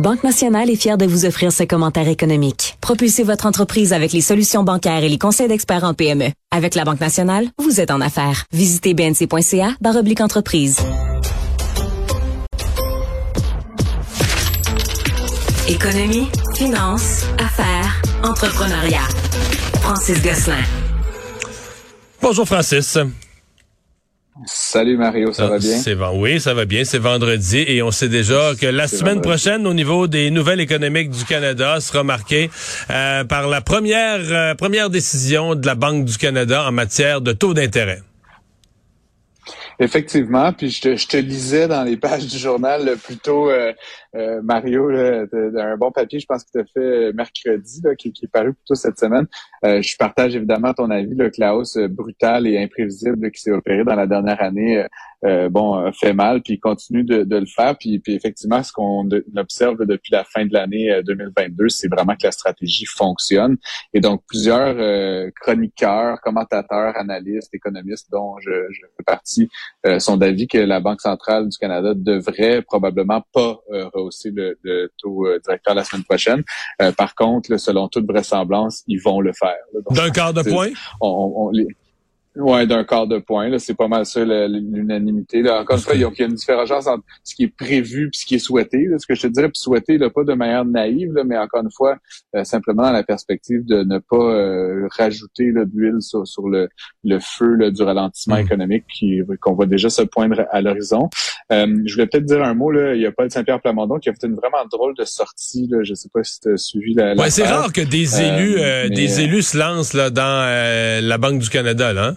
Banque Nationale est fière de vous offrir ce commentaire économique. Propulsez votre entreprise avec les solutions bancaires et les conseils d'experts en PME. Avec la Banque Nationale, vous êtes en affaires. Visitez bnc.ca oblique entreprise. Économie, finance, affaires, entrepreneuriat. Francis Gosselin. Bonjour Francis. Salut Mario, ça va bien? C'est oui, ça va bien. C'est vendredi et on sait déjà que la semaine prochaine, au niveau des nouvelles économiques du Canada, sera marquée euh, par la première euh, première décision de la Banque du Canada en matière de taux d'intérêt. Effectivement, puis je te, je lisais dans les pages du journal plutôt euh, euh, Mario, là, un bon papier, je pense que tu as fait mercredi, là, qui, qui, est paru plutôt cette semaine. Euh, je partage évidemment ton avis que la hausse brutale et imprévisible qui s'est opérée dans la dernière année euh, bon, fait mal, puis continue de, de, le faire. Puis, puis effectivement, ce qu'on observe depuis la fin de l'année 2022, c'est vraiment que la stratégie fonctionne. Et donc, plusieurs chroniqueurs, commentateurs, analystes, économistes, dont je, je fais partie, sont d'avis que la Banque centrale du Canada devrait probablement pas aussi le, taux euh, directeur la semaine prochaine. Euh, par contre, selon toute vraisemblance, ils vont le faire. D'un quart de point? On, Ouais, d'un quart de point. C'est pas mal ça l'unanimité. Encore une fois, il y, a une différence entre ce qui est prévu et ce qui est souhaité. Ce que je te dirais, puis souhaité, là, pas de manière naïve, mais encore une fois, euh, simplement dans la perspective de ne pas euh, rajouter de l'huile sur, le, le feu du ralentissement mm. économique qu'on voit déjà se poindre à l'horizon. Euh, je voulais peut-être dire un mot. Là. Il y a Paul Saint-Pierre Plamondon qui a fait une vraiment drôle de sortie. Là. Je sais pas si tu as suivi la. ouais, c'est rare que des élus, des élus se lancent là, dans la Banque du Canada, là. Hein?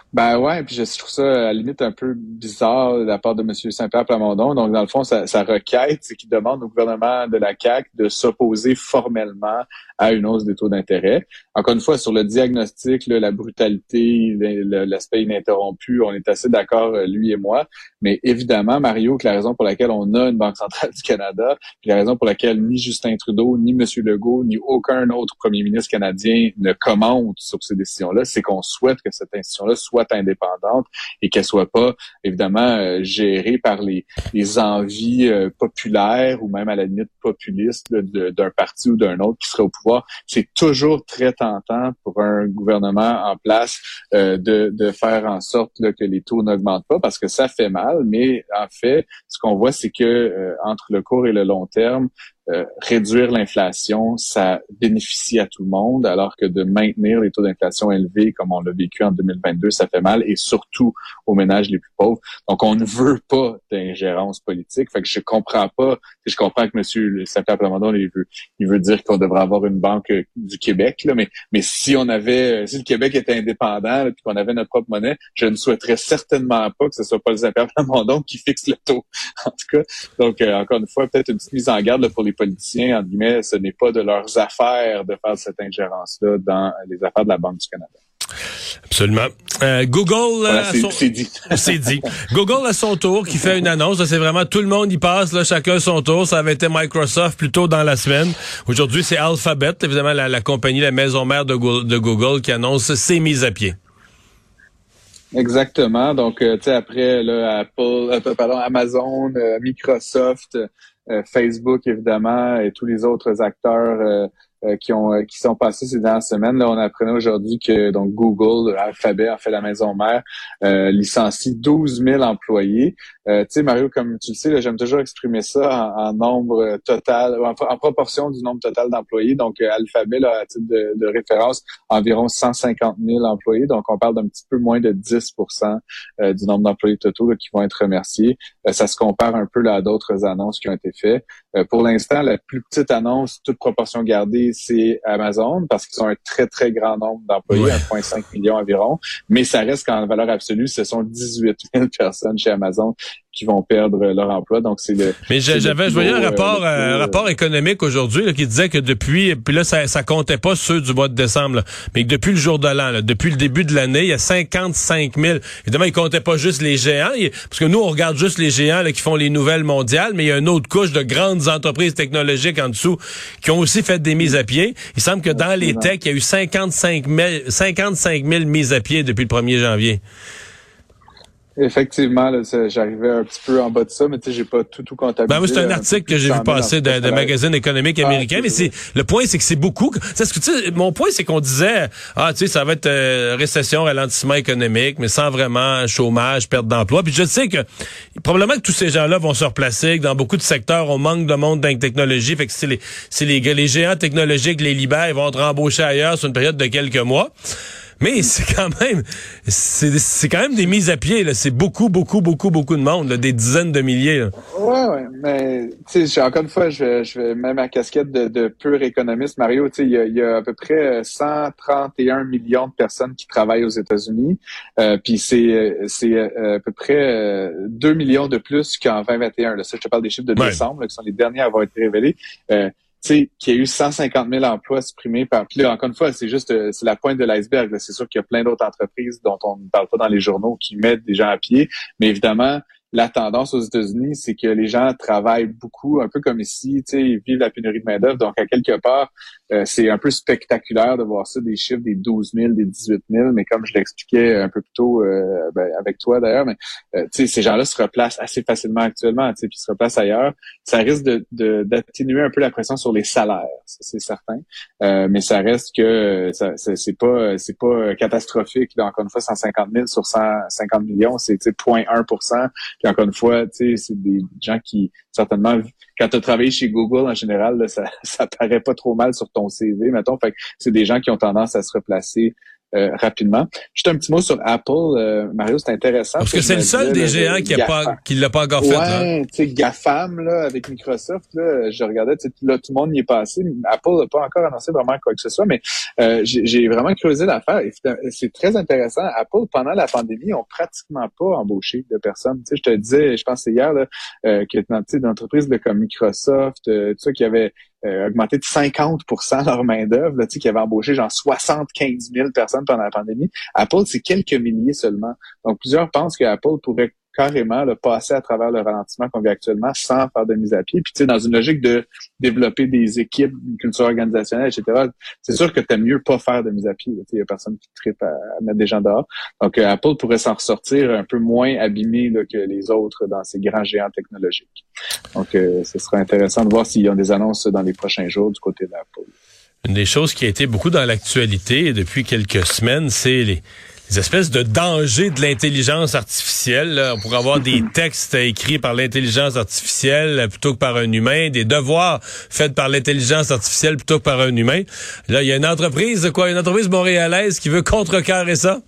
Ben ouais, puis je trouve ça à la limite un peu bizarre de la part de M. Saint-Pierre Plamondon. Donc, dans le fond, sa, requête, c'est qu'il demande au gouvernement de la CAQ de s'opposer formellement à une hausse des taux d'intérêt. Encore une fois, sur le diagnostic, la brutalité, l'aspect ininterrompu, on est assez d'accord, euh, lui et moi. Mais évidemment, Mario, que la raison pour laquelle on a une Banque centrale du Canada, la raison pour laquelle ni Justin Trudeau, ni M. Legault, ni aucun autre premier ministre canadien ne commente sur ces décisions-là, c'est qu'on souhaite que cette institution-là soit indépendante et qu'elle soit pas évidemment euh, gérée par les, envies euh, populaires ou même à la limite populistes d'un parti ou d'un autre qui serait au pouvoir. C'est toujours très tentant pour un gouvernement en place euh, de faire en sorte que les taux n'augmentent pas parce que ça fait mal, mais en fait, ce qu'on voit, c'est que entre le court et le long terme, euh, réduire l'inflation, ça bénéficie à tout le monde, alors que de maintenir les taux d'inflation élevés comme on l'a vécu en 2022, ça fait mal, et surtout aux ménages les plus pauvres. Donc, on ne veut pas d'ingérence politique. Fait que je comprends pas, je comprends que M. Saint-Pierre Plamondon, il veut, il veut dire qu'on devrait avoir une banque euh, du Québec, là, mais, mais si on avait, si le Québec était indépendant, et qu'on avait notre propre monnaie, je ne souhaiterais certainement pas que ce soit pas le Saint-Pierre Plamondon qui fixe le taux. En tout cas, donc, euh, encore une fois, peut-être une petite mise en garde pour les politiciens, en guillemets, ce n'est pas de leurs affaires de faire cette ingérence-là dans les affaires de la Banque du Canada. Absolument. Euh, Google, c'est dit. c'est dit. Google à son tour qui fait une annonce. C'est vraiment tout le monde y passe, là, chacun son tour. Ça avait été Microsoft plus tôt dans la semaine. Aujourd'hui, c'est Alphabet, évidemment la, compagnie, la maison mère de Google, qui annonce ses mises à pied. Exactement. Donc, euh, tu sais, après là, Apple, euh, pardon, Amazon, Microsoft, euh, Facebook évidemment et tous les autres acteurs euh, euh, qui ont qui sont passés ces dernières semaines. Là, on apprenait aujourd'hui que donc Google, Alphabet, en fait la maison mère, licencie 12 000 employés. Euh, tu sais, Mario, comme tu le sais, j'aime toujours exprimer ça en, nombre total, en, en, proportion du nombre total d'employés. Donc, euh, Alphabet, là, à titre de, référence, environ 150 000 employés. Donc, on parle d'un petit peu moins de 10% euh, du nombre d'employés totaux qui vont être remerciés. ça se compare un peu là, à d'autres annonces qui ont été faites. pour l'instant, la plus petite annonce, toute proportion gardée, c'est Amazon, parce qu'ils ont un très, très grand nombre d'employés, 1,5 million environ. Mais ça reste qu'en valeur absolue, ce sont 18 000 personnes chez Amazon qui vont perdre leur emploi. Donc c'est le. Mais j'avais, je voyais un euh, rapport, un rapport économique aujourd'hui qui disait que depuis, puis là ça, ça comptait pas ceux du mois de décembre, mais que depuis le jour de l'an, depuis le début de l'année, il y a 55 000. Évidemment, ils comptaient pas juste les géants, parce que nous on regarde juste les géants là, qui font les nouvelles mondiales, mais il y a une autre couche de grandes entreprises technologiques en dessous qui ont aussi fait des mises à pied. Il semble que dans les techs, il y a eu 55 000, 55 000 mises à pied depuis le 1er janvier. Effectivement, j'arrivais un petit peu en bas de ça, mais tu sais, j'ai pas tout tout comptabilisé. Ben, c'est un article que j'ai vu passer d'un magazine économique ah, américain, mais c'est le point, c'est que c'est beaucoup. C'est ce que tu sais, mon point, c'est qu'on disait, ah, tu sais, ça va être euh, récession, ralentissement économique, mais sans vraiment chômage, perte d'emploi. Puis je sais que probablement que tous ces gens-là vont se replacer, que dans beaucoup de secteurs, on manque de monde dans la technologie, fait que c'est les, c'est les, les géants technologiques, les libères, ils vont être embauchés ailleurs sur une période de quelques mois. Mais c'est quand même, c'est quand même des mises à pied. là. C'est beaucoup, beaucoup, beaucoup, beaucoup de monde, des dizaines de milliers. Là. Ouais, ouais. Mais tu sais, encore une fois, je, je vais même ma casquette de, de pur économiste, Mario. Tu sais, il y a, y a, à peu près 131 millions de personnes qui travaillent aux États-Unis. Euh, puis c'est c'est euh, à peu près 2 euh, millions de plus qu'en 2021. Là. Ça, je te parle des chiffres de décembre, qui sont les derniers à avoir été révélés. Euh, sais, qu'il y a eu 150 000 emplois supprimés par. Puis là, encore une fois, c'est juste, euh, c'est la pointe de l'iceberg. C'est sûr qu'il y a plein d'autres entreprises dont on ne parle pas dans les journaux qui mettent des gens à pied, mais évidemment, la tendance aux États-Unis, c'est que les gens travaillent beaucoup, un peu comme ici, ils vivent la pénurie de main-d'œuvre. Donc, à quelque part, euh, c'est un peu spectaculaire de voir ça, des chiffres des 12 000, des 18 000. Mais comme je l'expliquais un peu plus tôt euh, ben, avec toi d'ailleurs, mais euh, ces gens-là se replacent assez facilement actuellement, puis se replacent ailleurs. Ça risque de d'atténuer un peu la pression sur les salaires, c'est certain. mais ça reste que ça, c'est pas c'est pas catastrophique. encore une fois, 150 000 sur 150 millions, c'est 0.1 puis encore une fois, tu sais, c'est des gens qui, certainement, quand tu as travaillé chez Google, en général, ça, ça paraît pas trop mal sur ton CV, mettons. Fait c'est des gens qui ont tendance à se replacer euh, rapidement. Juste un petit mot sur Apple, euh, Mario, c'est intéressant. Parce que, c'est le seul des géants qui pas qui l'a pas encore fait. Ouais, tu sais, GAFAM là, avec Microsoft, là, je regardais, là, tout le monde y est passé. Apple n'a pas encore annoncé vraiment quoi que ce soit, mais euh, j'ai vraiment creusé l'affaire. C'est très intéressant. Apple, pendant la pandémie, ont pratiquement pas embauché de personnes. Tu sais, je te disais, je pense hier là, euh, que dans des entreprises comme Microsoft, tout ça, qui avait euh, augmenté de 50% leur main-d'œuvre, qui avait embauché genre 75 000 personnes pendant la pandémie. Apple, c'est quelques milliers seulement. Donc, plusieurs pensent que Apple pourrait carrément le passer à travers le ralentissement qu'on vit actuellement sans faire de mise à pied. Puis tu sais, dans une logique de développer des équipes, une culture organisationnelle, etc., c'est sûr que tu mieux pas faire de mise à pied. Il y a personne qui tripe à, mettre des gens dehors. Donc euh, Apple pourrait s'en ressortir un peu moins abîmé que les autres dans ces grands géants technologiques. Donc euh, ce sera intéressant de voir s'il y a des annonces dans les prochains jours du côté d'Apple. Une des choses qui a été beaucoup dans l'actualité depuis quelques semaines, c'est les des espèces de dangers de l'intelligence artificielle. On pourrait avoir des textes écrits par l'intelligence artificielle plutôt que par un humain, des devoirs faits par l'intelligence artificielle plutôt que par un humain. Là, il y a une entreprise, quoi, une entreprise montréalaise qui veut contrecarrer ça?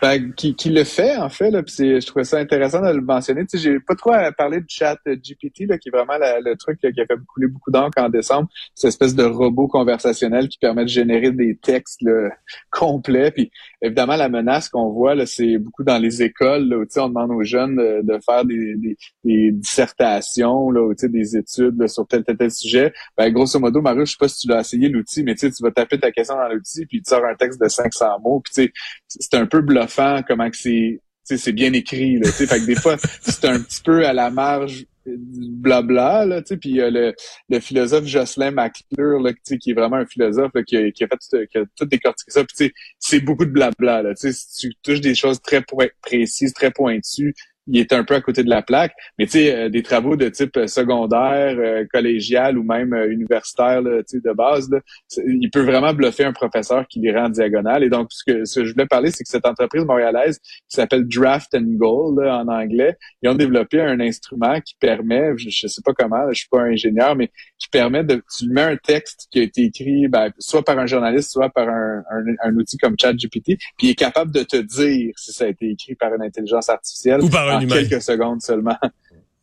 Ben, qui, qui, le fait, en fait. Là, je trouvais ça intéressant de le mentionner. Tu sais, j'ai pas trop à parler du chat GPT, là, qui est vraiment le truc qui a fait couler beaucoup d'encre en décembre. Cette espèce de robot conversationnel qui permet de générer des textes complets. Puis évidemment, la menace qu'on voit, c'est beaucoup dans les écoles, là, où on demande aux jeunes de, faire des, des, dissertations, là, ou, des études sur tel, tel, tel sujet. Ben, grosso modo, Mario, je sais pas si tu l'as essayé l'outil, mais tu vas taper ta question dans l'outil, puis tu sors un texte de 500 mots. Puis c'est un peu bluffant comment c'est c'est bien écrit là, fait que des fois c'est un petit peu à la marge du blabla là, tu puis a le, le philosophe Jocelyn McClure là, qui est vraiment un philosophe qui, a, qui a fait qui a tout décortiqué ça, puis c'est beaucoup de blabla là, tu si tu touches des choses très précises, très pointues, il est un peu à côté de la plaque. Mais tu sais, euh, des travaux de type euh, secondaire, euh, collégial ou même universitaire là, de base, là, il peut vraiment bluffer un professeur qui les rend diagonale. Et donc, ce que, ce que je voulais parler, c'est que cette entreprise montréalaise qui s'appelle Draft and Goal en anglais, ils ont développé un instrument qui permet, je, ne sais pas comment, je suis pas un ingénieur, mais qui permet de, tu mets un texte qui a été écrit ben, soit par un journaliste, soit par un, un, outil comme ChatGPT, puis il est capable de te dire si ça a été écrit par une intelligence artificielle. Ou par en quelques secondes seulement.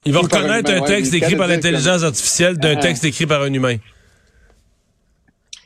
Il va reconnaître un, texte écrit par l'intelligence artificielle d'un ah. texte écrit par un humain.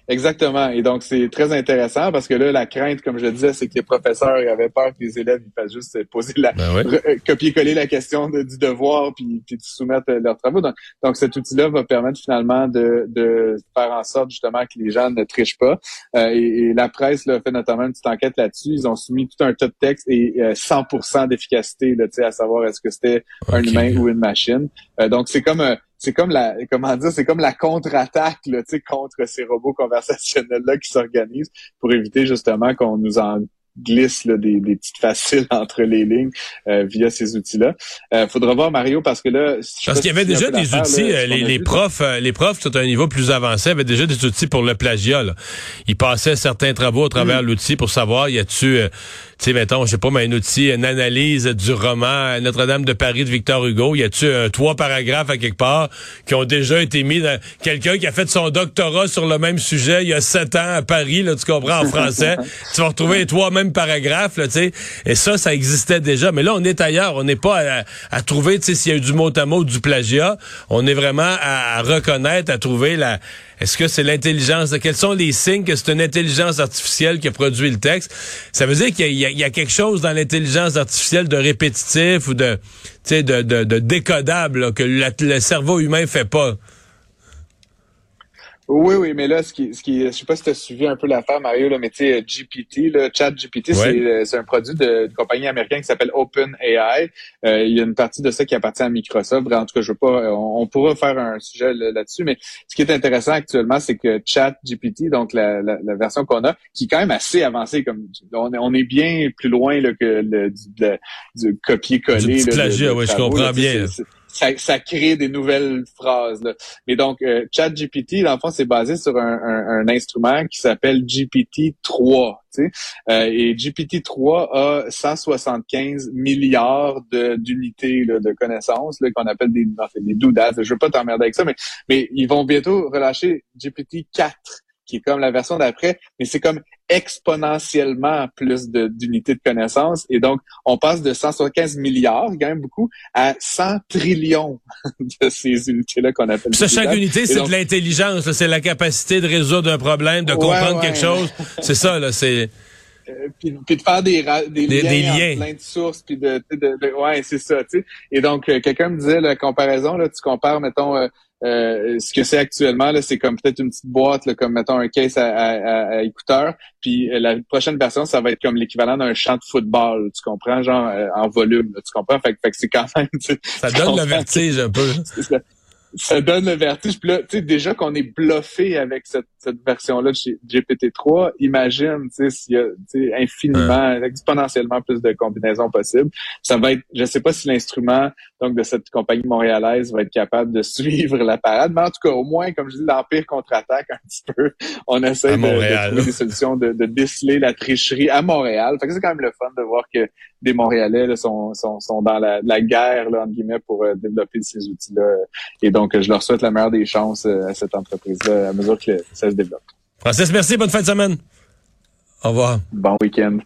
Exactement. Et donc, c'est très intéressant parce que là, la crainte, comme je le disais, c'est que les professeurs avaient peur que les élèves ils fassent juste poser la, ben euh, copier-coller la question du devoir puis, puis de soumettre euh, leurs travaux. Donc, donc cet outil-là va permettre finalement de, de faire en sorte justement que les gens ne trichent pas. Euh, et, la presse là, fait notamment une petite enquête là-dessus. Ils ont soumis tout un tas de textes et 100% d'efficacité, à savoir est-ce que c'était un humain ou une machine. donc, c'est comme c'est comme la comment dire c'est comme la contre-attaque là, contre ces robots conversationnels là qui s'organisent pour éviter justement qu'on nous en glisse des, des, petites faciles entre les lignes via ces outils-là. Euh, faudra voir Mario parce que là, parce qu'il y avait déjà des outils, les, les profs, les profs sont à un niveau plus avancé avaient déjà des outils pour le plagiat. Là. Ils passaient certains travaux à travers mm. l'outil pour savoir y a-tu tu sais, mettons, je sais pas, mais un outil, une analyse du roman Notre-Dame de Paris de Victor Hugo. Y a-tu euh, trois paragraphes à quelque part qui ont déjà été mis dans quelqu'un qui a fait son doctorat sur le même sujet il y a sept ans à Paris, là, tu comprends, en français. tu vas retrouver les trois mêmes paragraphes, là. Et ça, ça existait déjà. Mais là, on est ailleurs. On n'est pas à, trouver, tu sais, s'il y a eu du mot à mot, du plagiat. On est vraiment à, reconnaître, à trouver la est-ce que c'est l'intelligence? Quels sont les signes que c'est une intelligence artificielle qui a produit le texte? Ça veut dire qu'il y, a quelque chose dans l'intelligence artificielle de répétitif ou de, de, de, de décodable que le cerveau humain fait pas. Oui, oui, mais là, ce qui, ce qui, je sais pas si tu as suivi un peu l'affaire, Mario, là, mais tu sais, GPT, le chat GPT, euh, c'est un produit de, compagnie américaine qui s'appelle OpenAI. Euh, il y a une partie de ça qui appartient à Microsoft. En tout cas, je veux pas, on, pourra faire un sujet là-dessus, mais ce qui est intéressant actuellement, c'est que chat GPT, donc la, la, version qu'on a, qui est quand même assez avancée, comme on est, on est bien plus loin là, que le, du, du copier-coller. Du plagiat, oui, je comprends bien ça, ça, crée des nouvelles phrases. Là. Mais donc, euh, ChatGPT, dans fond, c'est basé sur un, un, un instrument qui s'appelle GPT-3. Tu sais? Euh, et GPT-3 a 175 milliards d'unités de, connaissances qu'on appelle des, des doudas. Je veux pas t'emmerder avec ça, mais, mais ils vont bientôt relâcher GPT-4 qui est comme la version d'après, mais c'est comme exponentiellement plus d'unités de, connaissances. Et donc, on passe de 175 milliards, quand même beaucoup, à 100 trillions de ces unités-là qu'on appelle. Ça, chaque unité, c'est de l'intelligence. C'est la capacité de résoudre un problème, de comprendre quelque chose. C'est ça, là. C'est... Euh, puis, de faire des, des, liens, plein de sources, puis de, de, ouais, c'est ça, tu sais. Et donc, euh, quelqu'un me disait la comparaison, là, tu compares, mettons, euh, euh, ce que c'est actuellement, là, c'est comme peut-être une petite boîte, là, comme mettons un case à, à, écouteurs. Puis euh, la prochaine version, ça va être comme l'équivalent d'un champ de football. Tu comprends, genre euh, en volume. tu comprends? Fait, fait que c'est quand même. Ça donne le vertige un peu ça donne le vertige. Puis là, tu sais, déjà qu'on est bluffé avec cette, cette version-là de chez GPT-3, imagine, tu sais, s'il y a infiniment, exponentiellement plus de combinaisons possibles. Ça va être, je sais pas si l'instrument donc de cette compagnie montréalaise va être capable de suivre la parade, mais en tout cas, au moins, comme je dis, l'Empire contre-attaque un petit peu. On essaie de, trouver des solutions, de, de déceler la tricherie à Montréal. Fait que c'est quand même le fun de voir que des Montréalais sont, sont, sont dans la, la guerre, là, entre guillemets, pour euh, développer ces outils-là. Et donc, je leur souhaite la meilleure des chances euh, à cette entreprise-là à mesure que ça se développe. Francis, merci. Bonne fin de semaine. Au revoir. Bon week-end.